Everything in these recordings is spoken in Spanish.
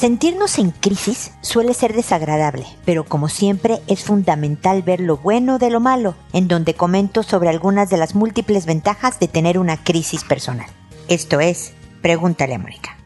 Sentirnos en crisis suele ser desagradable, pero como siempre es fundamental ver lo bueno de lo malo, en donde comento sobre algunas de las múltiples ventajas de tener una crisis personal. Esto es, pregúntale a Mónica.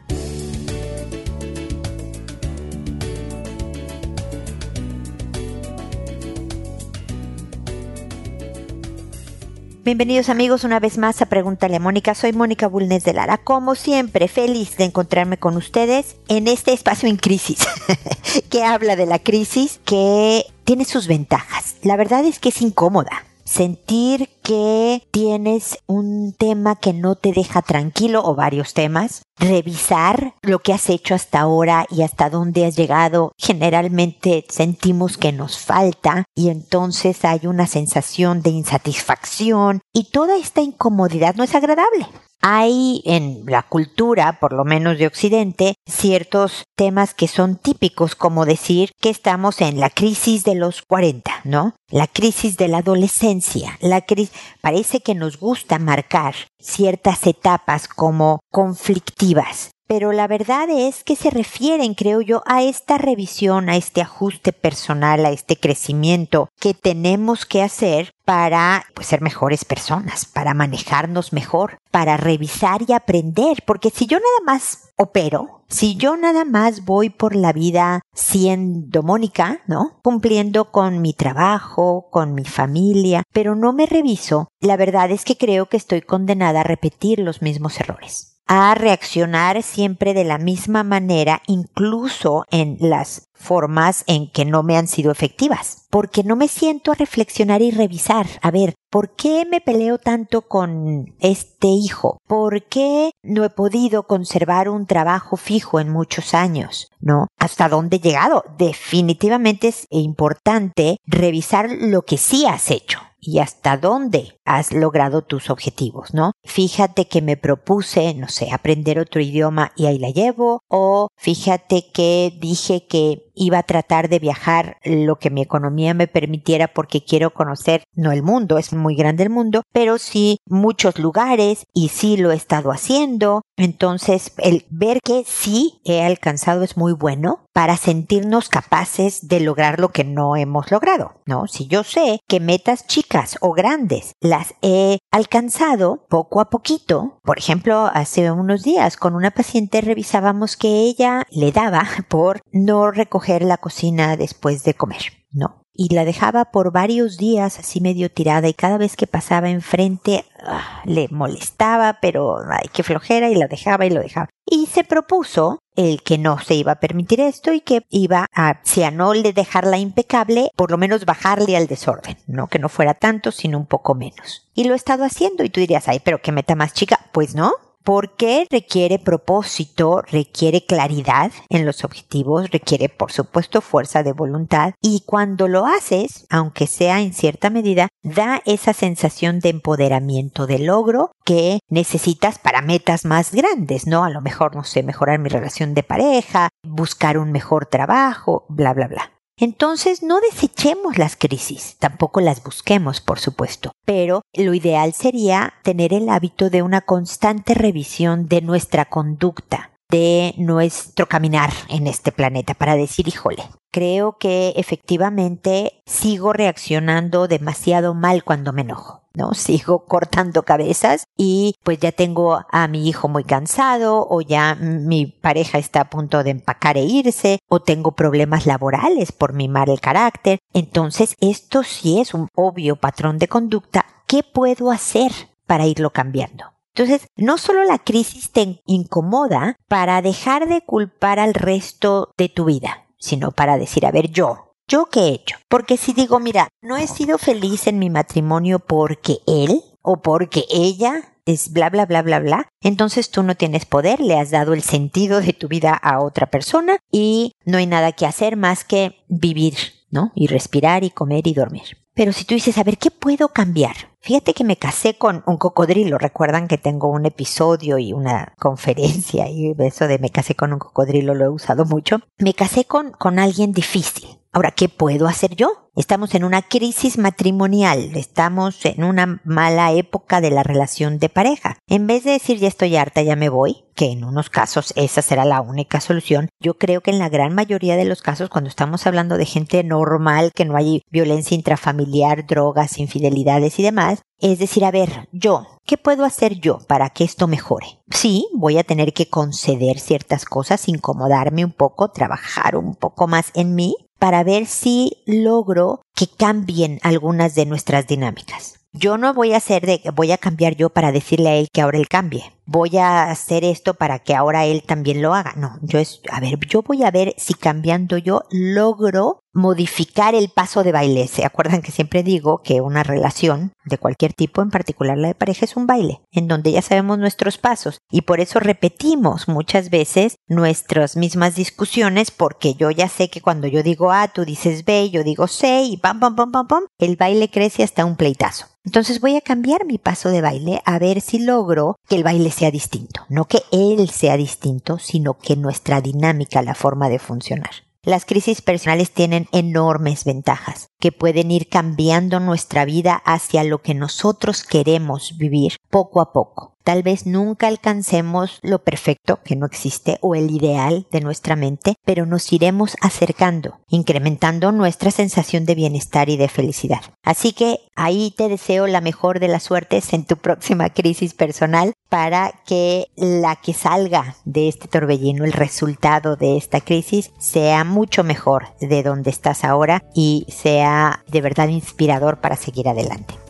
Bienvenidos amigos una vez más a Pregúntale a Mónica. Soy Mónica Bulnes de Lara. Como siempre, feliz de encontrarme con ustedes en este espacio en crisis, que habla de la crisis, que tiene sus ventajas. La verdad es que es incómoda sentir que tienes un tema que no te deja tranquilo o varios temas, revisar lo que has hecho hasta ahora y hasta dónde has llegado. Generalmente sentimos que nos falta y entonces hay una sensación de insatisfacción y toda esta incomodidad no es agradable. Hay en la cultura, por lo menos de Occidente, ciertos temas que son típicos, como decir que estamos en la crisis de los 40, ¿no? La crisis de la adolescencia. La crisis parece que nos gusta marcar ciertas etapas como conflictivas pero la verdad es que se refieren, creo yo, a esta revisión, a este ajuste personal, a este crecimiento que tenemos que hacer para pues, ser mejores personas, para manejarnos mejor, para revisar y aprender, porque si yo nada más opero, si yo nada más voy por la vida siendo Mónica, ¿no? Cumpliendo con mi trabajo, con mi familia, pero no me reviso, la verdad es que creo que estoy condenada a repetir los mismos errores a reaccionar siempre de la misma manera, incluso en las formas en que no me han sido efectivas, porque no me siento a reflexionar y revisar, a ver, ¿por qué me peleo tanto con este hijo? ¿Por qué no he podido conservar un trabajo fijo en muchos años? ¿No? ¿Hasta dónde he llegado? Definitivamente es importante revisar lo que sí has hecho y hasta dónde has logrado tus objetivos, ¿no? Fíjate que me propuse, no sé, aprender otro idioma y ahí la llevo, o fíjate que dije que iba a tratar de viajar lo que mi economía me permitiera porque quiero conocer, no el mundo, es muy grande el mundo, pero sí muchos lugares y sí lo he estado haciendo. Entonces, el ver que sí he alcanzado es muy bueno para sentirnos capaces de lograr lo que no hemos logrado, ¿no? Si yo sé que metas chicas o grandes las he alcanzado poco a poquito, por ejemplo, hace unos días con una paciente revisábamos que ella le daba por no recoger la cocina después de comer, ¿no? Y la dejaba por varios días así medio tirada y cada vez que pasaba enfrente ah, le molestaba, pero ay, qué flojera y la dejaba y lo dejaba. Y se propuso el que no se iba a permitir esto y que iba a, si a no le dejarla impecable, por lo menos bajarle al desorden, no que no fuera tanto, sino un poco menos. Y lo he estado haciendo y tú dirías, ay, pero qué meta más chica. Pues no, porque requiere propósito, requiere claridad en los objetivos, requiere por supuesto fuerza de voluntad y cuando lo haces, aunque sea en cierta medida, da esa sensación de empoderamiento, de logro que necesitas para metas más grandes, ¿no? A lo mejor, no sé, mejorar mi relación de pareja, buscar un mejor trabajo, bla, bla, bla. Entonces no desechemos las crisis, tampoco las busquemos, por supuesto, pero lo ideal sería tener el hábito de una constante revisión de nuestra conducta, de nuestro caminar en este planeta para decir, híjole, creo que efectivamente sigo reaccionando demasiado mal cuando me enojo. ¿no? Sigo cortando cabezas y pues ya tengo a mi hijo muy cansado o ya mi pareja está a punto de empacar e irse o tengo problemas laborales por mimar el carácter. Entonces esto sí es un obvio patrón de conducta. ¿Qué puedo hacer para irlo cambiando? Entonces, no solo la crisis te incomoda para dejar de culpar al resto de tu vida, sino para decir, a ver, yo, ¿Yo qué he hecho? Porque si digo, mira, no he sido feliz en mi matrimonio porque él o porque ella es bla, bla, bla, bla, bla, entonces tú no tienes poder, le has dado el sentido de tu vida a otra persona y no hay nada que hacer más que vivir, ¿no? Y respirar y comer y dormir. Pero si tú dices, a ver, ¿qué puedo cambiar? Fíjate que me casé con un cocodrilo. Recuerdan que tengo un episodio y una conferencia y eso de me casé con un cocodrilo lo he usado mucho. Me casé con, con alguien difícil Ahora, ¿qué puedo hacer yo? Estamos en una crisis matrimonial, estamos en una mala época de la relación de pareja. En vez de decir ya estoy harta, ya me voy, que en unos casos esa será la única solución, yo creo que en la gran mayoría de los casos cuando estamos hablando de gente normal, que no hay violencia intrafamiliar, drogas, infidelidades y demás, es decir, a ver, yo, ¿qué puedo hacer yo para que esto mejore? Sí, voy a tener que conceder ciertas cosas, incomodarme un poco, trabajar un poco más en mí, para ver si logro que cambien algunas de nuestras dinámicas. Yo no voy a hacer de voy a cambiar yo para decirle a él que ahora él cambie. Voy a hacer esto para que ahora él también lo haga. No, yo es, a ver, yo voy a ver si cambiando yo logro modificar el paso de baile. ¿Se acuerdan que siempre digo que una relación de cualquier tipo, en particular la de pareja, es un baile, en donde ya sabemos nuestros pasos y por eso repetimos muchas veces nuestras mismas discusiones porque yo ya sé que cuando yo digo A, tú dices B, yo digo C y pam, pam, pam, pam, pam, el baile crece hasta un pleitazo. Entonces voy a cambiar mi paso de baile a ver si logro que el baile sea distinto. No que él sea distinto, sino que nuestra dinámica, la forma de funcionar. Las crisis personales tienen enormes ventajas, que pueden ir cambiando nuestra vida hacia lo que nosotros queremos vivir poco a poco. Tal vez nunca alcancemos lo perfecto, que no existe, o el ideal de nuestra mente, pero nos iremos acercando, incrementando nuestra sensación de bienestar y de felicidad. Así que ahí te deseo la mejor de las suertes en tu próxima crisis personal para que la que salga de este torbellino, el resultado de esta crisis, sea mucho mejor de donde estás ahora y sea de verdad inspirador para seguir adelante.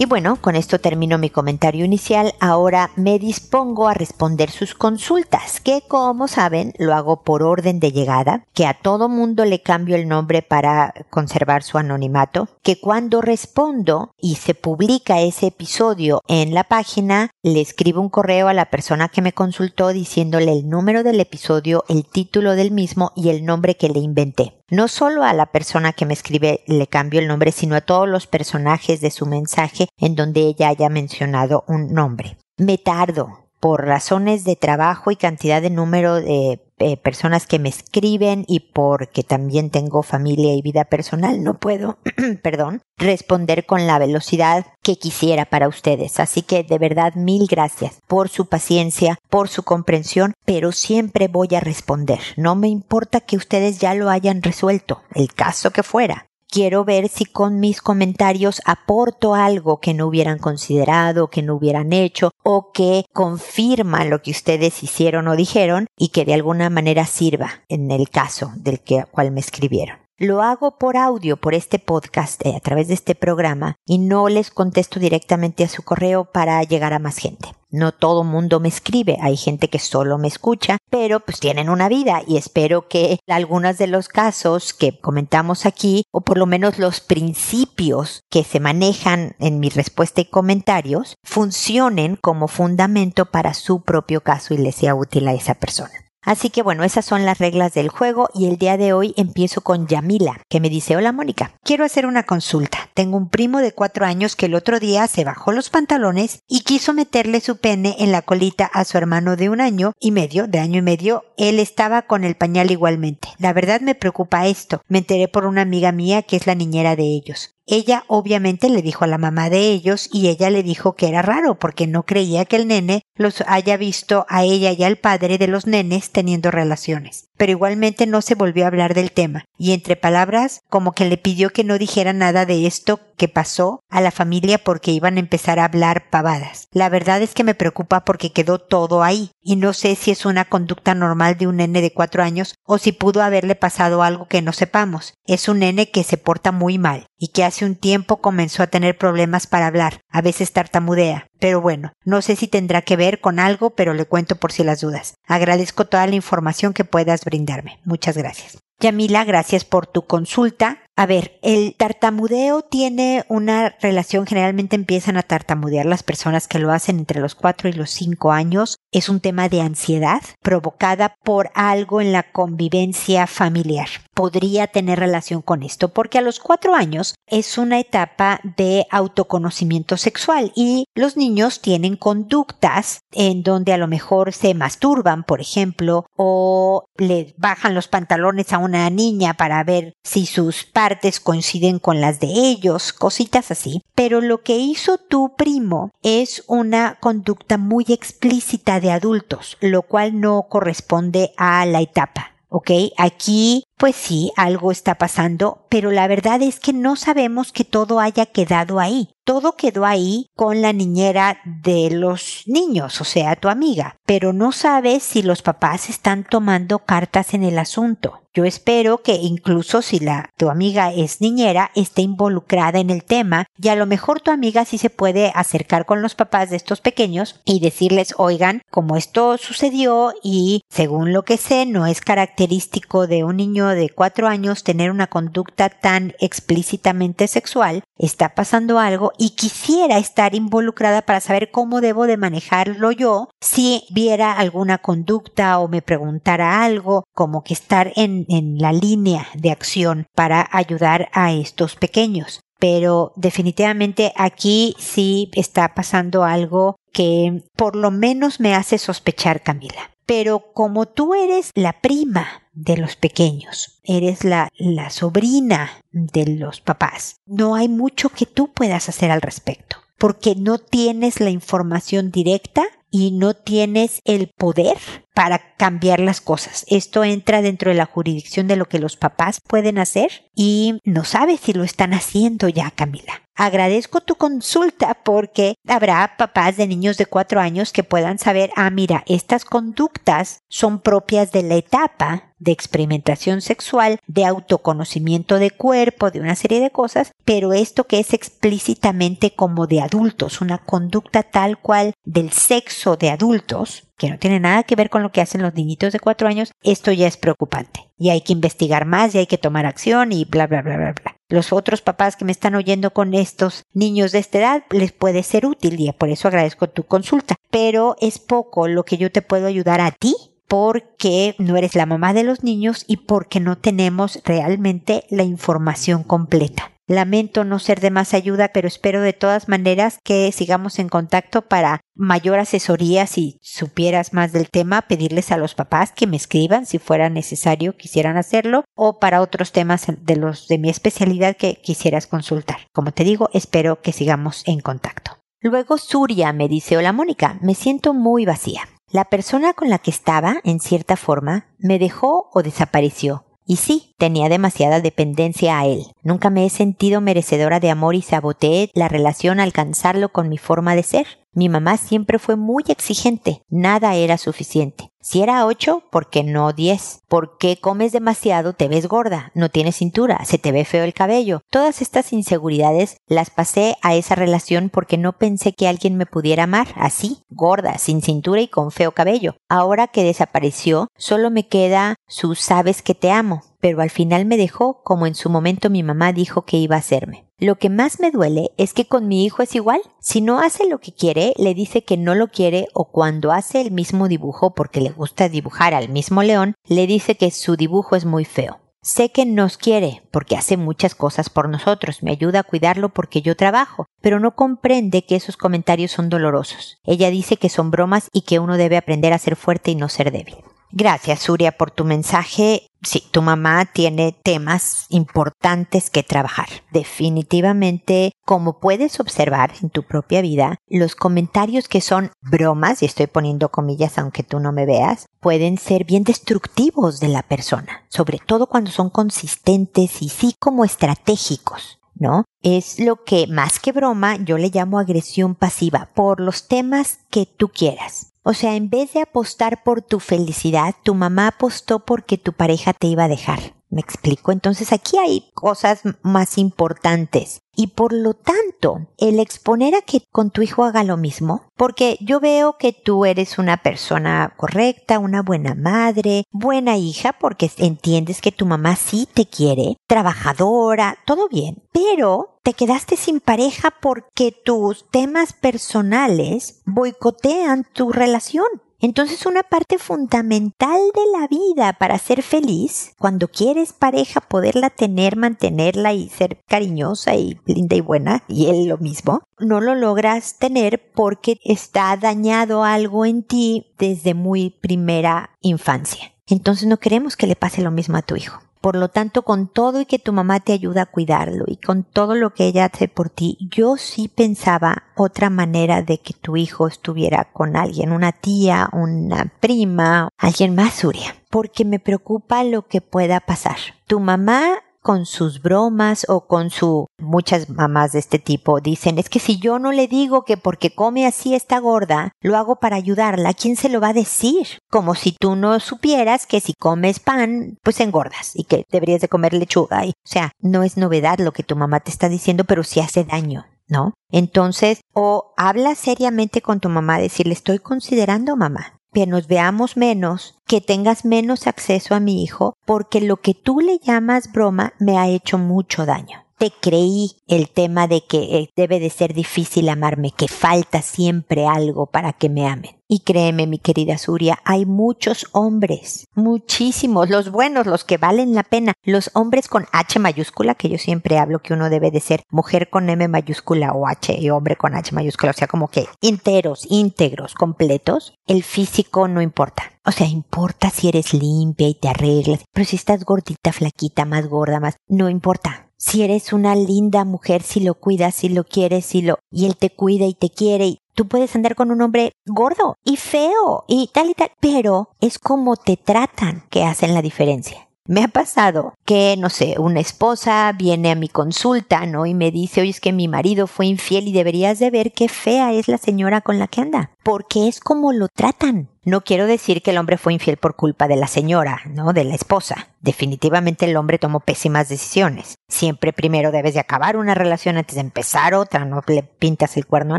Y bueno, con esto termino mi comentario inicial. Ahora me dispongo a responder sus consultas, que como saben lo hago por orden de llegada, que a todo mundo le cambio el nombre para conservar su anonimato, que cuando respondo y se publica ese episodio en la página, le escribo un correo a la persona que me consultó diciéndole el número del episodio, el título del mismo y el nombre que le inventé. No solo a la persona que me escribe le cambio el nombre, sino a todos los personajes de su mensaje en donde ella haya mencionado un nombre. Me tardo por razones de trabajo y cantidad de número de eh, personas que me escriben y porque también tengo familia y vida personal, no puedo, perdón, responder con la velocidad que quisiera para ustedes. Así que de verdad mil gracias por su paciencia, por su comprensión, pero siempre voy a responder. No me importa que ustedes ya lo hayan resuelto, el caso que fuera. Quiero ver si con mis comentarios aporto algo que no hubieran considerado, que no hubieran hecho o que confirma lo que ustedes hicieron o dijeron y que de alguna manera sirva en el caso del que, cual me escribieron. Lo hago por audio, por este podcast, eh, a través de este programa, y no les contesto directamente a su correo para llegar a más gente. No todo mundo me escribe, hay gente que solo me escucha, pero pues tienen una vida y espero que algunos de los casos que comentamos aquí, o por lo menos los principios que se manejan en mi respuesta y comentarios, funcionen como fundamento para su propio caso y les sea útil a esa persona. Así que bueno, esas son las reglas del juego y el día de hoy empiezo con Yamila, que me dice, hola Mónica, quiero hacer una consulta. Tengo un primo de cuatro años que el otro día se bajó los pantalones y quiso meterle su pene en la colita a su hermano de un año y medio, de año y medio. Él estaba con el pañal igualmente. La verdad me preocupa esto. Me enteré por una amiga mía que es la niñera de ellos. Ella obviamente le dijo a la mamá de ellos y ella le dijo que era raro porque no creía que el nene los haya visto a ella y al padre de los nenes teniendo relaciones. Pero igualmente no se volvió a hablar del tema y entre palabras como que le pidió que no dijera nada de esto que pasó a la familia porque iban a empezar a hablar pavadas. La verdad es que me preocupa porque quedó todo ahí y no sé si es una conducta normal de un nene de cuatro años o si pudo haberle pasado algo que no sepamos. Es un nene que se porta muy mal y que hace un tiempo comenzó a tener problemas para hablar, a veces tartamudea. Pero bueno, no sé si tendrá que ver con algo, pero le cuento por si las dudas. Agradezco toda la información que puedas brindarme. Muchas gracias. Yamila, gracias por tu consulta. A ver, el tartamudeo tiene una relación, generalmente empiezan a tartamudear las personas que lo hacen entre los 4 y los 5 años. Es un tema de ansiedad provocada por algo en la convivencia familiar. Podría tener relación con esto porque a los 4 años es una etapa de autoconocimiento sexual y los niños tienen conductas en donde a lo mejor se masturban, por ejemplo, o le bajan los pantalones a una niña para ver si sus partes coinciden con las de ellos, cositas así. Pero lo que hizo tu primo es una conducta muy explícita de adultos, lo cual no corresponde a la etapa. ¿Ok? Aquí, pues sí, algo está pasando, pero la verdad es que no sabemos que todo haya quedado ahí todo quedó ahí con la niñera de los niños, o sea, tu amiga, pero no sabes si los papás están tomando cartas en el asunto. Yo espero que incluso si la tu amiga es niñera esté involucrada en el tema y a lo mejor tu amiga sí se puede acercar con los papás de estos pequeños y decirles, "Oigan, como esto sucedió y según lo que sé no es característico de un niño de cuatro años tener una conducta tan explícitamente sexual, está pasando algo y quisiera estar involucrada para saber cómo debo de manejarlo yo si viera alguna conducta o me preguntara algo, como que estar en, en la línea de acción para ayudar a estos pequeños. Pero definitivamente aquí sí está pasando algo que por lo menos me hace sospechar, Camila. Pero como tú eres la prima de los pequeños, eres la, la sobrina de los papás, no hay mucho que tú puedas hacer al respecto, porque no tienes la información directa y no tienes el poder para cambiar las cosas. Esto entra dentro de la jurisdicción de lo que los papás pueden hacer y no sabes si lo están haciendo ya, Camila. Agradezco tu consulta porque habrá papás de niños de cuatro años que puedan saber, ah, mira, estas conductas son propias de la etapa de experimentación sexual, de autoconocimiento de cuerpo, de una serie de cosas, pero esto que es explícitamente como de adultos, una conducta tal cual del sexo de adultos, que no tiene nada que ver con lo que hacen los niñitos de cuatro años, esto ya es preocupante. Y hay que investigar más y hay que tomar acción y bla, bla, bla, bla, bla. Los otros papás que me están oyendo con estos niños de esta edad les puede ser útil y por eso agradezco tu consulta. Pero es poco lo que yo te puedo ayudar a ti porque no eres la mamá de los niños y porque no tenemos realmente la información completa. Lamento no ser de más ayuda, pero espero de todas maneras que sigamos en contacto para mayor asesoría si supieras más del tema, pedirles a los papás que me escriban si fuera necesario quisieran hacerlo o para otros temas de los de mi especialidad que quisieras consultar. Como te digo, espero que sigamos en contacto. Luego Surya me dice, hola Mónica, me siento muy vacía. La persona con la que estaba, en cierta forma, me dejó o desapareció. Y sí, tenía demasiada dependencia a él. Nunca me he sentido merecedora de amor y saboteé la relación al alcanzarlo con mi forma de ser. Mi mamá siempre fue muy exigente, nada era suficiente. Si era ocho, ¿por qué no diez? ¿Por qué comes demasiado? Te ves gorda, no tienes cintura, se te ve feo el cabello. Todas estas inseguridades las pasé a esa relación porque no pensé que alguien me pudiera amar así, gorda, sin cintura y con feo cabello. Ahora que desapareció, solo me queda su sabes que te amo, pero al final me dejó como en su momento mi mamá dijo que iba a hacerme. Lo que más me duele es que con mi hijo es igual. Si no hace lo que quiere, le dice que no lo quiere o cuando hace el mismo dibujo porque le gusta dibujar al mismo león, le dice que su dibujo es muy feo. Sé que nos quiere porque hace muchas cosas por nosotros, me ayuda a cuidarlo porque yo trabajo, pero no comprende que esos comentarios son dolorosos. Ella dice que son bromas y que uno debe aprender a ser fuerte y no ser débil. Gracias, Surya, por tu mensaje. Sí, tu mamá tiene temas importantes que trabajar. Definitivamente, como puedes observar en tu propia vida, los comentarios que son bromas, y estoy poniendo comillas aunque tú no me veas, pueden ser bien destructivos de la persona, sobre todo cuando son consistentes y sí como estratégicos. ¿No? Es lo que más que broma yo le llamo agresión pasiva por los temas que tú quieras. O sea, en vez de apostar por tu felicidad, tu mamá apostó porque tu pareja te iba a dejar. ¿Me explico? Entonces aquí hay cosas más importantes. Y por lo tanto, el exponer a que con tu hijo haga lo mismo, porque yo veo que tú eres una persona correcta, una buena madre, buena hija, porque entiendes que tu mamá sí te quiere, trabajadora, todo bien, pero te quedaste sin pareja porque tus temas personales boicotean tu relación. Entonces una parte fundamental de la vida para ser feliz, cuando quieres pareja, poderla tener, mantenerla y ser cariñosa y linda y buena, y él lo mismo, no lo logras tener porque está dañado algo en ti desde muy primera infancia. Entonces no queremos que le pase lo mismo a tu hijo. Por lo tanto, con todo y que tu mamá te ayuda a cuidarlo y con todo lo que ella hace por ti, yo sí pensaba otra manera de que tu hijo estuviera con alguien, una tía, una prima, alguien más, Surya, porque me preocupa lo que pueda pasar. Tu mamá con sus bromas o con su muchas mamás de este tipo dicen es que si yo no le digo que porque come así está gorda, lo hago para ayudarla, ¿quién se lo va a decir? Como si tú no supieras que si comes pan, pues engordas y que deberías de comer lechuga. Y, o sea, no es novedad lo que tu mamá te está diciendo, pero sí hace daño. ¿No? Entonces, o habla seriamente con tu mamá, decirle estoy considerando mamá que nos veamos menos, que tengas menos acceso a mi hijo, porque lo que tú le llamas broma me ha hecho mucho daño te creí el tema de que eh, debe de ser difícil amarme, que falta siempre algo para que me amen. Y créeme, mi querida Suria, hay muchos hombres, muchísimos, los buenos, los que valen la pena, los hombres con H mayúscula, que yo siempre hablo que uno debe de ser mujer con M mayúscula o H y hombre con H mayúscula, o sea, como que enteros, íntegros, completos, el físico no importa. O sea, importa si eres limpia y te arreglas, pero si estás gordita, flaquita, más gorda, más, no importa si eres una linda mujer, si lo cuidas, si lo quieres, si lo, y él te cuida y te quiere, y tú puedes andar con un hombre gordo y feo y tal y tal, pero es como te tratan que hacen la diferencia. Me ha pasado que, no sé, una esposa viene a mi consulta, ¿no? Y me dice, oye, es que mi marido fue infiel y deberías de ver qué fea es la señora con la que anda. Porque es como lo tratan. No quiero decir que el hombre fue infiel por culpa de la señora, ¿no? De la esposa. Definitivamente el hombre tomó pésimas decisiones. Siempre primero debes de acabar una relación antes de empezar otra, no le pintas el cuerno a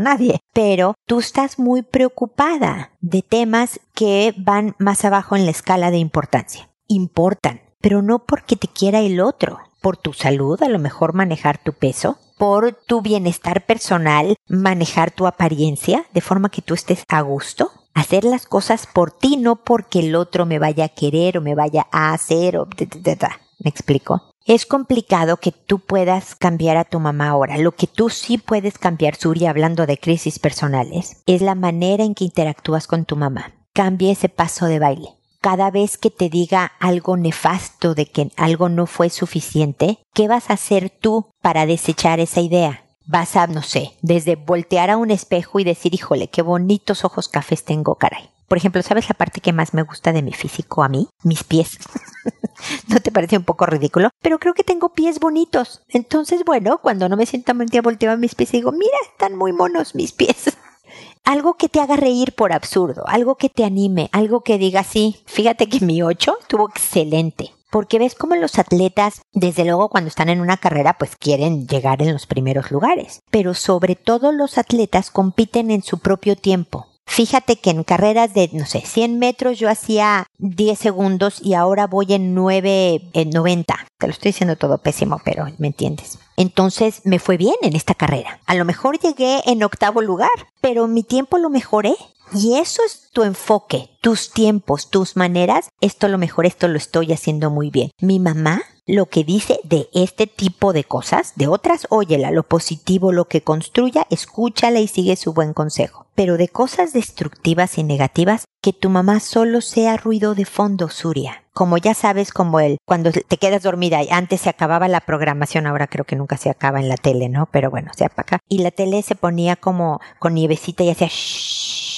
nadie. Pero tú estás muy preocupada de temas que van más abajo en la escala de importancia. Importan pero no porque te quiera el otro, por tu salud, a lo mejor manejar tu peso, por tu bienestar personal, manejar tu apariencia, de forma que tú estés a gusto, hacer las cosas por ti, no porque el otro me vaya a querer o me vaya a hacer o... ¿Me explico? Es complicado que tú puedas cambiar a tu mamá ahora. Lo que tú sí puedes cambiar, Suri, hablando de crisis personales, es la manera en que interactúas con tu mamá. Cambia ese paso de baile cada vez que te diga algo nefasto de que algo no fue suficiente, ¿qué vas a hacer tú para desechar esa idea? Vas a, no sé, desde voltear a un espejo y decir, híjole, qué bonitos ojos cafés tengo, caray. Por ejemplo, ¿sabes la parte que más me gusta de mi físico a mí? Mis pies. ¿No te parece un poco ridículo? Pero creo que tengo pies bonitos. Entonces, bueno, cuando no me siento mal día volteo a mis pies y digo, mira, están muy monos mis pies algo que te haga reír por absurdo, algo que te anime, algo que diga sí, fíjate que mi 8 estuvo excelente. Porque ves cómo los atletas, desde luego cuando están en una carrera, pues quieren llegar en los primeros lugares. Pero sobre todo los atletas compiten en su propio tiempo. Fíjate que en carreras de, no sé, 100 metros yo hacía 10 segundos y ahora voy en 9, en 90. Te lo estoy diciendo todo pésimo, pero me entiendes. Entonces me fue bien en esta carrera. A lo mejor llegué en octavo lugar, pero mi tiempo lo mejoré. Y eso es tu enfoque, tus tiempos, tus maneras. Esto lo mejor, esto lo estoy haciendo muy bien. Mi mamá lo que dice de este tipo de cosas, de otras, óyela, lo positivo, lo que construya, escúchala y sigue su buen consejo. Pero de cosas destructivas y negativas, que tu mamá solo sea ruido de fondo, Suria. Como ya sabes, como él, cuando te quedas dormida antes se acababa la programación, ahora creo que nunca se acaba en la tele, ¿no? Pero bueno, se apaga. Y la tele se ponía como con nievecita y hacía shhh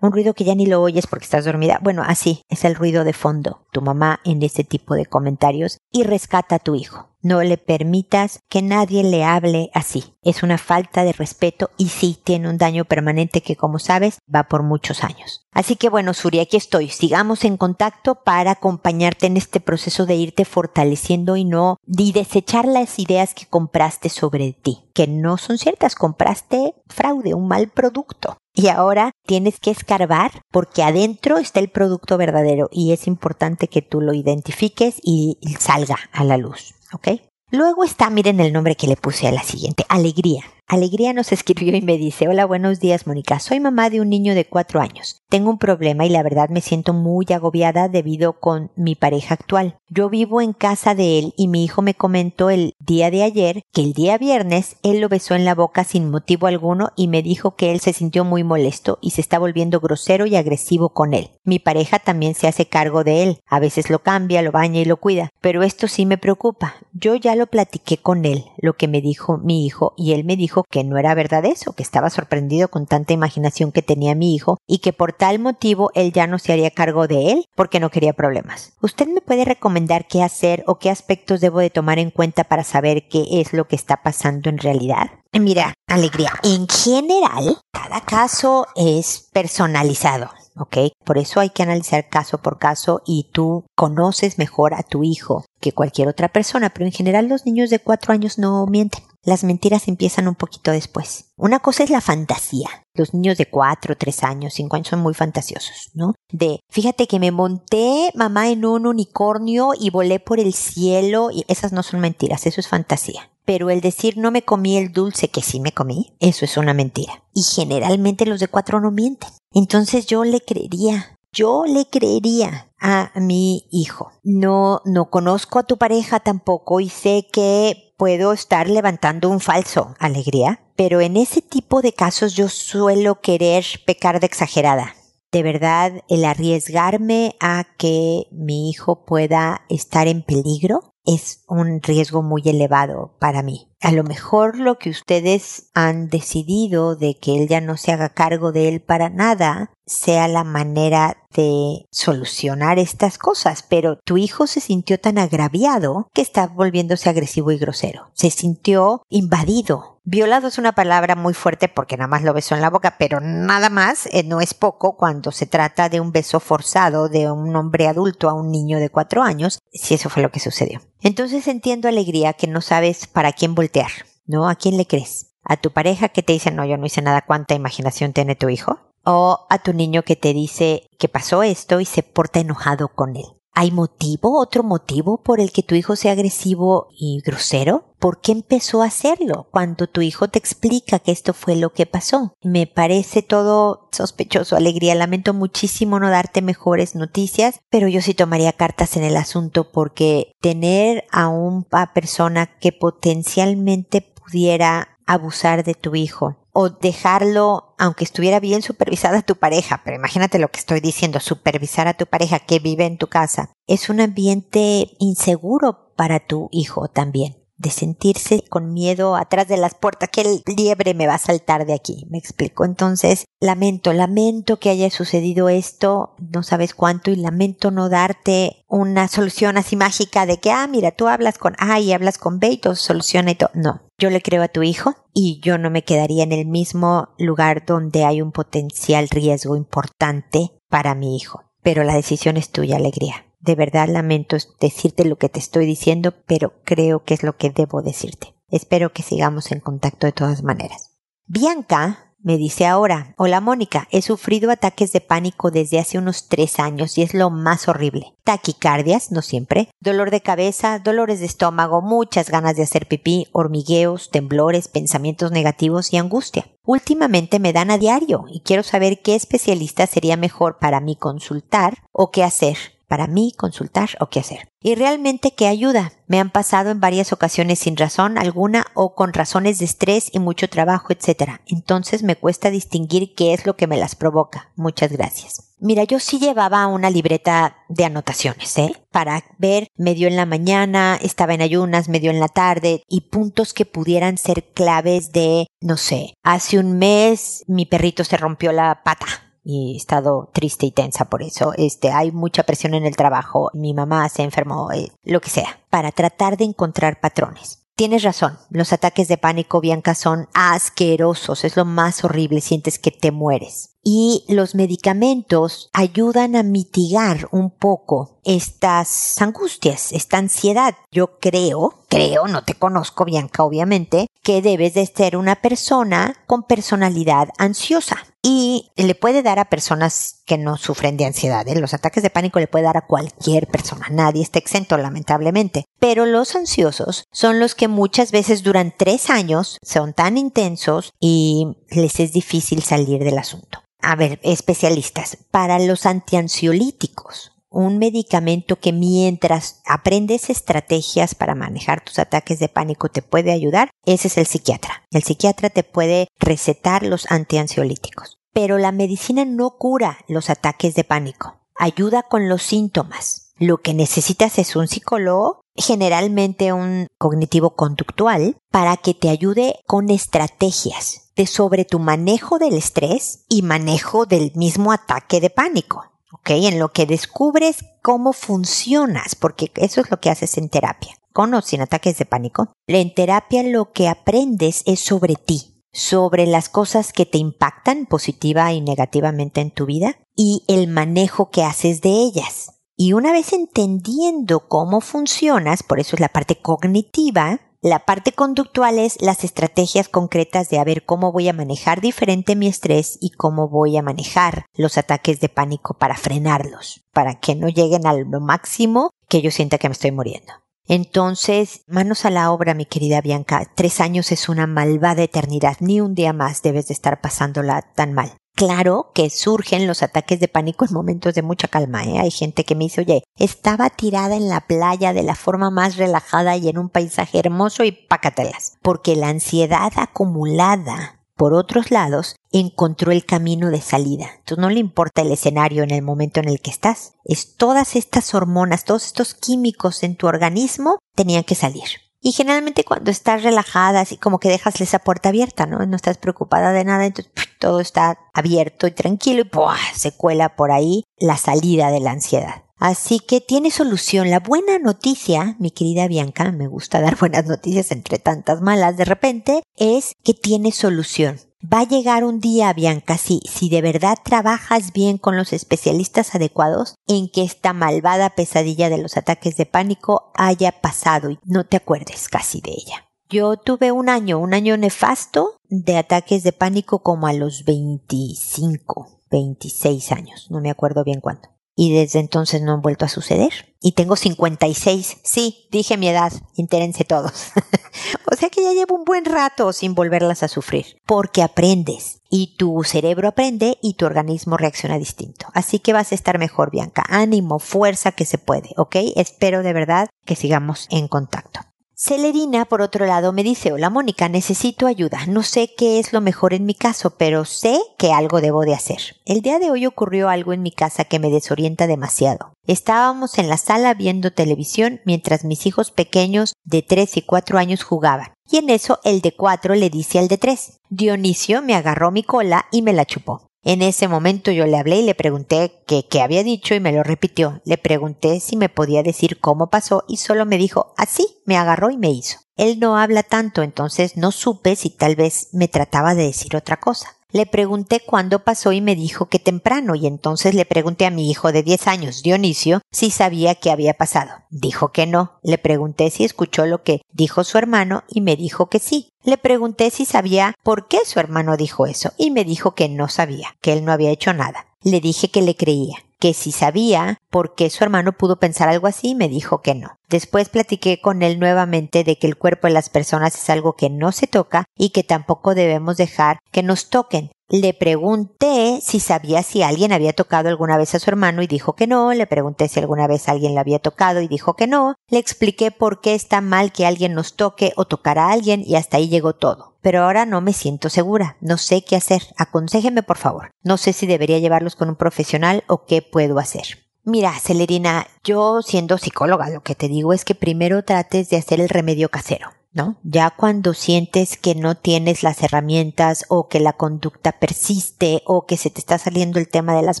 un ruido que ya ni lo oyes porque estás dormida. Bueno, así es el ruido de fondo, tu mamá en ese tipo de comentarios y rescata a tu hijo. No le permitas que nadie le hable así. Es una falta de respeto y sí tiene un daño permanente que, como sabes, va por muchos años. Así que bueno, Suri, aquí estoy. Sigamos en contacto para acompañarte en este proceso de irte fortaleciendo y no y desechar las ideas que compraste sobre ti, que no son ciertas. Compraste fraude, un mal producto. Y ahora tienes que escarbar porque adentro está el producto verdadero y es importante que tú lo identifiques y salga a la luz. ¿ok? Luego está, miren el nombre que le puse a la siguiente, Alegría. Alegría nos escribió y me dice, hola, buenos días, Mónica. Soy mamá de un niño de cuatro años. Tengo un problema y la verdad me siento muy agobiada debido con mi pareja actual. Yo vivo en casa de él y mi hijo me comentó el día de ayer que el día viernes él lo besó en la boca sin motivo alguno y me dijo que él se sintió muy molesto y se está volviendo grosero y agresivo con él. Mi pareja también se hace cargo de él. A veces lo cambia, lo baña y lo cuida. Pero esto sí me preocupa. Yo ya lo platiqué con él, lo que me dijo mi hijo, y él me dijo que no era verdad eso, que estaba sorprendido con tanta imaginación que tenía mi hijo y que por tal motivo él ya no se haría cargo de él porque no quería problemas. ¿Usted me puede recomendar qué hacer o qué aspectos debo de tomar en cuenta para saber qué es lo que está pasando en realidad? Mira, alegría. En general, cada caso es personalizado. ¿ok? Por eso hay que analizar caso por caso y tú conoces mejor a tu hijo que cualquier otra persona, pero en general los niños de cuatro años no mienten. Las mentiras empiezan un poquito después. Una cosa es la fantasía. Los niños de cuatro, tres años, cinco años son muy fantasiosos, ¿no? De, fíjate que me monté mamá en un unicornio y volé por el cielo y esas no son mentiras, eso es fantasía. Pero el decir no me comí el dulce que sí me comí, eso es una mentira. Y generalmente los de cuatro no mienten. Entonces yo le creería, yo le creería a mi hijo. No, no conozco a tu pareja tampoco y sé que puedo estar levantando un falso alegría, pero en ese tipo de casos yo suelo querer pecar de exagerada. De verdad, el arriesgarme a que mi hijo pueda estar en peligro es un riesgo muy elevado para mí. A lo mejor lo que ustedes han decidido de que él ya no se haga cargo de él para nada sea la manera de solucionar estas cosas, pero tu hijo se sintió tan agraviado que está volviéndose agresivo y grosero. Se sintió invadido. Violado es una palabra muy fuerte porque nada más lo besó en la boca, pero nada más eh, no es poco cuando se trata de un beso forzado de un hombre adulto a un niño de cuatro años, si eso fue lo que sucedió. Entonces entiendo alegría que no sabes para quién voltear, ¿no? ¿A quién le crees? ¿A tu pareja que te dice, no, yo no hice nada, cuánta imaginación tiene tu hijo? ¿O a tu niño que te dice que pasó esto y se porta enojado con él? ¿Hay motivo, otro motivo por el que tu hijo sea agresivo y grosero? ¿Por qué empezó a hacerlo cuando tu hijo te explica que esto fue lo que pasó? Me parece todo sospechoso, alegría. Lamento muchísimo no darte mejores noticias, pero yo sí tomaría cartas en el asunto porque tener a una persona que potencialmente pudiera abusar de tu hijo o dejarlo, aunque estuviera bien supervisada tu pareja, pero imagínate lo que estoy diciendo, supervisar a tu pareja que vive en tu casa, es un ambiente inseguro para tu hijo también de sentirse con miedo atrás de las puertas, que el liebre me va a saltar de aquí, me explico. Entonces, lamento, lamento que haya sucedido esto, no sabes cuánto, y lamento no darte una solución así mágica de que, ah, mira, tú hablas con A y hablas con B y todo soluciona y todo. No, yo le creo a tu hijo y yo no me quedaría en el mismo lugar donde hay un potencial riesgo importante para mi hijo. Pero la decisión es tuya, alegría. De verdad lamento decirte lo que te estoy diciendo, pero creo que es lo que debo decirte. Espero que sigamos en contacto de todas maneras. Bianca me dice ahora, hola Mónica, he sufrido ataques de pánico desde hace unos tres años y es lo más horrible. Taquicardias, no siempre, dolor de cabeza, dolores de estómago, muchas ganas de hacer pipí, hormigueos, temblores, pensamientos negativos y angustia. Últimamente me dan a diario y quiero saber qué especialista sería mejor para mí consultar o qué hacer para mí consultar o qué hacer. Y realmente qué ayuda. Me han pasado en varias ocasiones sin razón alguna o con razones de estrés y mucho trabajo, etc. Entonces me cuesta distinguir qué es lo que me las provoca. Muchas gracias. Mira, yo sí llevaba una libreta de anotaciones, ¿eh? Para ver medio en la mañana, estaba en ayunas, medio en la tarde y puntos que pudieran ser claves de, no sé, hace un mes mi perrito se rompió la pata y he estado triste y tensa por eso. Este, hay mucha presión en el trabajo, mi mamá se enfermó, eh, lo que sea, para tratar de encontrar patrones. Tienes razón, los ataques de pánico, Bianca, son asquerosos, es lo más horrible, sientes que te mueres. Y los medicamentos ayudan a mitigar un poco estas angustias, esta ansiedad. Yo creo, creo, no te conozco, Bianca, obviamente, que debes de ser una persona con personalidad ansiosa y le puede dar a personas que no sufren de ansiedad. ¿eh? Los ataques de pánico le puede dar a cualquier persona. Nadie está exento, lamentablemente. Pero los ansiosos son los que muchas veces duran tres años, son tan intensos y les es difícil salir del asunto. A ver, especialistas, para los antiansiolíticos, un medicamento que mientras aprendes estrategias para manejar tus ataques de pánico te puede ayudar, ese es el psiquiatra. El psiquiatra te puede recetar los antiansiolíticos. Pero la medicina no cura los ataques de pánico. Ayuda con los síntomas. Lo que necesitas es un psicólogo, generalmente un cognitivo conductual, para que te ayude con estrategias de sobre tu manejo del estrés y manejo del mismo ataque de pánico. ¿ok? En lo que descubres cómo funcionas, porque eso es lo que haces en terapia, con o sin ataques de pánico. En terapia lo que aprendes es sobre ti, sobre las cosas que te impactan positiva y negativamente en tu vida y el manejo que haces de ellas. Y una vez entendiendo cómo funcionas, por eso es la parte cognitiva, la parte conductual es las estrategias concretas de a ver cómo voy a manejar diferente mi estrés y cómo voy a manejar los ataques de pánico para frenarlos, para que no lleguen a lo máximo que yo sienta que me estoy muriendo. Entonces, manos a la obra, mi querida Bianca. Tres años es una malvada eternidad. Ni un día más debes de estar pasándola tan mal. Claro que surgen los ataques de pánico en momentos de mucha calma. ¿eh? Hay gente que me dice, oye, estaba tirada en la playa de la forma más relajada y en un paisaje hermoso y pácatelas. Porque la ansiedad acumulada por otros lados encontró el camino de salida. Entonces no le importa el escenario en el momento en el que estás. Es todas estas hormonas, todos estos químicos en tu organismo tenían que salir. Y generalmente cuando estás relajada, así como que dejas esa puerta abierta, ¿no? No estás preocupada de nada, entonces todo está abierto y tranquilo y ¡buah! se cuela por ahí la salida de la ansiedad. Así que tiene solución. La buena noticia, mi querida Bianca, me gusta dar buenas noticias entre tantas malas de repente, es que tiene solución. Va a llegar un día, Bianca, si, si de verdad trabajas bien con los especialistas adecuados, en que esta malvada pesadilla de los ataques de pánico haya pasado y no te acuerdes casi de ella. Yo tuve un año, un año nefasto de ataques de pánico como a los 25, 26 años, no me acuerdo bien cuándo y desde entonces no han vuelto a suceder. Y tengo 56. Sí, dije mi edad, entérense todos. o sea que ya llevo un buen rato sin volverlas a sufrir, porque aprendes y tu cerebro aprende y tu organismo reacciona distinto. Así que vas a estar mejor, Bianca. Ánimo, fuerza que se puede, ¿ok? Espero de verdad que sigamos en contacto. Celerina, por otro lado, me dice, hola Mónica, necesito ayuda. No sé qué es lo mejor en mi caso, pero sé que algo debo de hacer. El día de hoy ocurrió algo en mi casa que me desorienta demasiado. Estábamos en la sala viendo televisión mientras mis hijos pequeños de 3 y 4 años jugaban. Y en eso el de 4 le dice al de 3. Dionisio me agarró mi cola y me la chupó. En ese momento yo le hablé y le pregunté qué había dicho y me lo repitió. Le pregunté si me podía decir cómo pasó y solo me dijo así, me agarró y me hizo. Él no habla tanto, entonces no supe si tal vez me trataba de decir otra cosa. Le pregunté cuándo pasó y me dijo que temprano, y entonces le pregunté a mi hijo de 10 años, Dionisio, si sabía qué había pasado. Dijo que no. Le pregunté si escuchó lo que dijo su hermano y me dijo que sí. Le pregunté si sabía por qué su hermano dijo eso y me dijo que no sabía, que él no había hecho nada. Le dije que le creía, que si sabía por qué su hermano pudo pensar algo así, me dijo que no. Después platiqué con él nuevamente de que el cuerpo de las personas es algo que no se toca y que tampoco debemos dejar que nos toquen. Le pregunté si sabía si alguien había tocado alguna vez a su hermano y dijo que no. Le pregunté si alguna vez alguien lo había tocado y dijo que no. Le expliqué por qué está mal que alguien nos toque o tocar a alguien y hasta ahí llegó todo pero ahora no me siento segura. No sé qué hacer. Aconséjeme, por favor. No sé si debería llevarlos con un profesional o qué puedo hacer. Mira, Celerina, yo siendo psicóloga, lo que te digo es que primero trates de hacer el remedio casero. ¿no? Ya cuando sientes que no tienes las herramientas o que la conducta persiste o que se te está saliendo el tema de las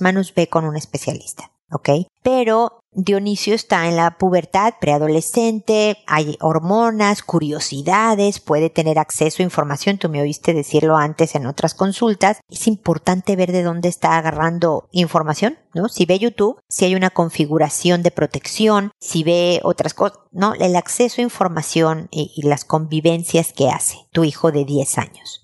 manos, ve con un especialista, ¿ok? Pero Dionisio está en la pubertad preadolescente, hay hormonas, curiosidades, puede tener acceso a información, tú me oíste decirlo antes en otras consultas, es importante ver de dónde está agarrando información, ¿no? Si ve YouTube, si hay una configuración de protección, si ve otras cosas, ¿no? El acceso a información y, y las convivencias que hace tu hijo de 10 años.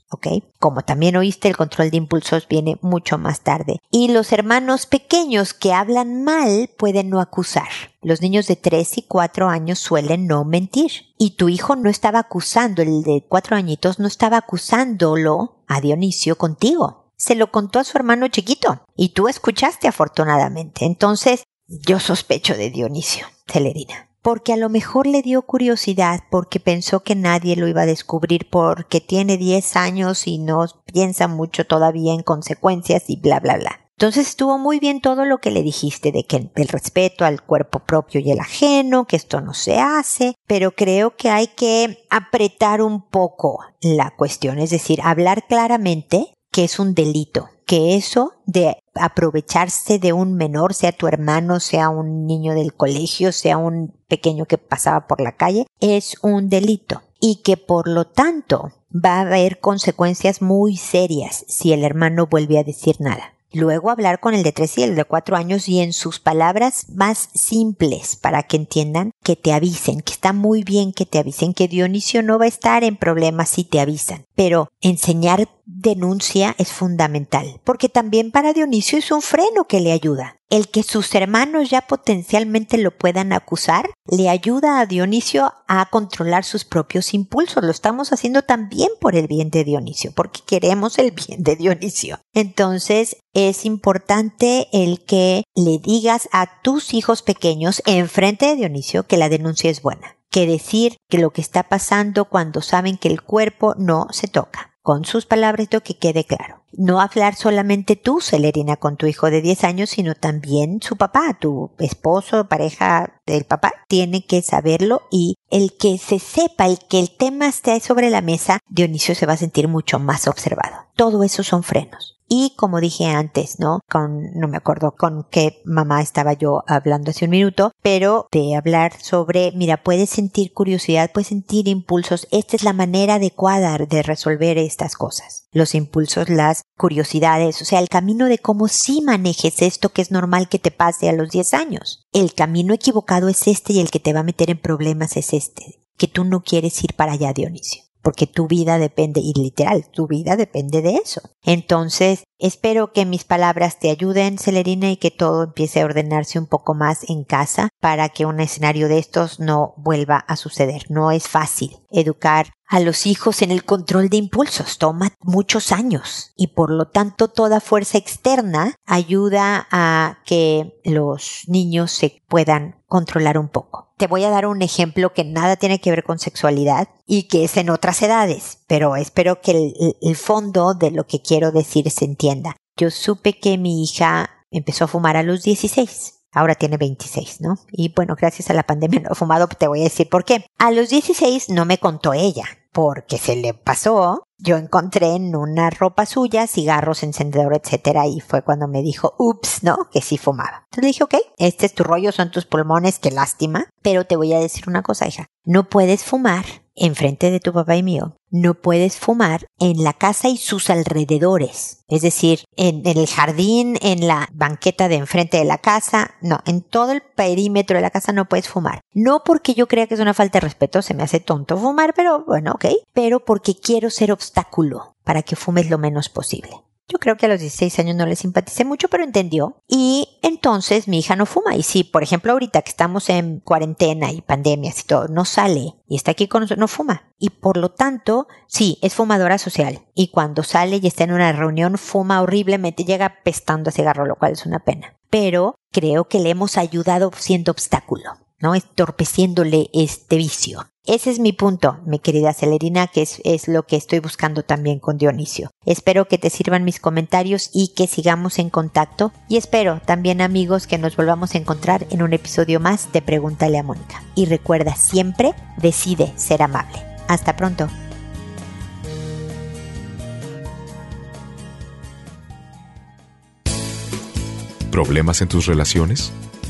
Como también oíste, el control de impulsos viene mucho más tarde. Y los hermanos pequeños que hablan mal pueden no acusar. Los niños de 3 y 4 años suelen no mentir. Y tu hijo no estaba acusando, el de 4 añitos no estaba acusándolo a Dionisio contigo. Se lo contó a su hermano chiquito. Y tú escuchaste afortunadamente. Entonces, yo sospecho de Dionisio, Celerina porque a lo mejor le dio curiosidad, porque pensó que nadie lo iba a descubrir, porque tiene 10 años y no piensa mucho todavía en consecuencias y bla, bla, bla. Entonces estuvo muy bien todo lo que le dijiste de que el respeto al cuerpo propio y el ajeno, que esto no se hace, pero creo que hay que apretar un poco la cuestión, es decir, hablar claramente que es un delito, que eso de aprovecharse de un menor, sea tu hermano, sea un niño del colegio, sea un pequeño que pasaba por la calle, es un delito y que por lo tanto va a haber consecuencias muy serias si el hermano vuelve a decir nada. Luego hablar con el de tres y el de cuatro años y en sus palabras más simples para que entiendan que te avisen, que está muy bien que te avisen, que Dionisio no va a estar en problemas si te avisan. Pero enseñar denuncia es fundamental, porque también para Dionisio es un freno que le ayuda. El que sus hermanos ya potencialmente lo puedan acusar le ayuda a Dionisio a controlar sus propios impulsos. Lo estamos haciendo también por el bien de Dionisio, porque queremos el bien de Dionisio. Entonces es importante el que le digas a tus hijos pequeños enfrente de Dionisio que la denuncia es buena, que decir que lo que está pasando cuando saben que el cuerpo no se toca con sus palabras lo que quede claro. No hablar solamente tú, Celerina, con tu hijo de 10 años, sino también su papá, tu esposo, pareja del papá, tiene que saberlo y el que se sepa, el que el tema esté sobre la mesa, Dionisio se va a sentir mucho más observado. Todo eso son frenos. Y como dije antes, ¿no? Con, no me acuerdo con qué mamá estaba yo hablando hace un minuto, pero de hablar sobre, mira, puedes sentir curiosidad, puedes sentir impulsos. Esta es la manera adecuada de resolver estas cosas. Los impulsos, las curiosidades, o sea, el camino de cómo sí manejes esto que es normal que te pase a los 10 años. El camino equivocado es este y el que te va a meter en problemas es este, que tú no quieres ir para allá, Dionisio porque tu vida depende, y literal, tu vida depende de eso. Entonces, espero que mis palabras te ayuden, Celerina, y que todo empiece a ordenarse un poco más en casa para que un escenario de estos no vuelva a suceder. No es fácil educar a los hijos en el control de impulsos. Toma muchos años y por lo tanto toda fuerza externa ayuda a que los niños se puedan controlar un poco. Te voy a dar un ejemplo que nada tiene que ver con sexualidad y que es en otras edades, pero espero que el, fondo de lo que quiero decir se entienda. Yo supe que mi hija empezó a fumar a los 16 ahora tiene 26, ¿no? Y bueno, gracias a la pandemia no he fumado, te voy a decir por qué. A los 16 no me contó ella, porque se le pasó. Yo encontré en una ropa suya cigarros, encendedor, etcétera, y fue cuando me dijo, ups, ¿no? Que sí fumaba. Entonces le dije, ok, este es tu rollo, son tus pulmones, qué lástima, pero te voy a decir una cosa, hija, no puedes fumar enfrente de tu papá y mío, no puedes fumar en la casa y sus alrededores. Es decir, en, el jardín, en la banqueta de enfrente de la casa, no, en todo el perímetro de la casa no puedes fumar. No porque yo crea que es una falta de respeto, se me hace tonto fumar, pero bueno, ok, pero porque quiero ser obstáculo para que fumes lo menos posible. Yo creo que a los 16 años no le simpaticé mucho, pero entendió. Y entonces mi hija no fuma. Y si, por ejemplo, ahorita que estamos en cuarentena y pandemias y todo, no sale y está aquí con nosotros, no fuma. Y por lo tanto, sí, es fumadora social. Y cuando sale y está en una reunión, fuma horriblemente, llega pestando a cigarro, lo cual es una pena. Pero creo que le hemos ayudado siendo obstáculo. ¿No? Estorpeciéndole este vicio. Ese es mi punto, mi querida Celerina, que es, es, lo que estoy buscando también con Dionisio. Espero que te sirvan mis comentarios y que sigamos en contacto. Y espero también, amigos, que nos volvamos a encontrar en un episodio más de Pregúntale a Mónica. Y recuerda siempre, decide ser amable. Hasta pronto. ¿Problemas en tus relaciones?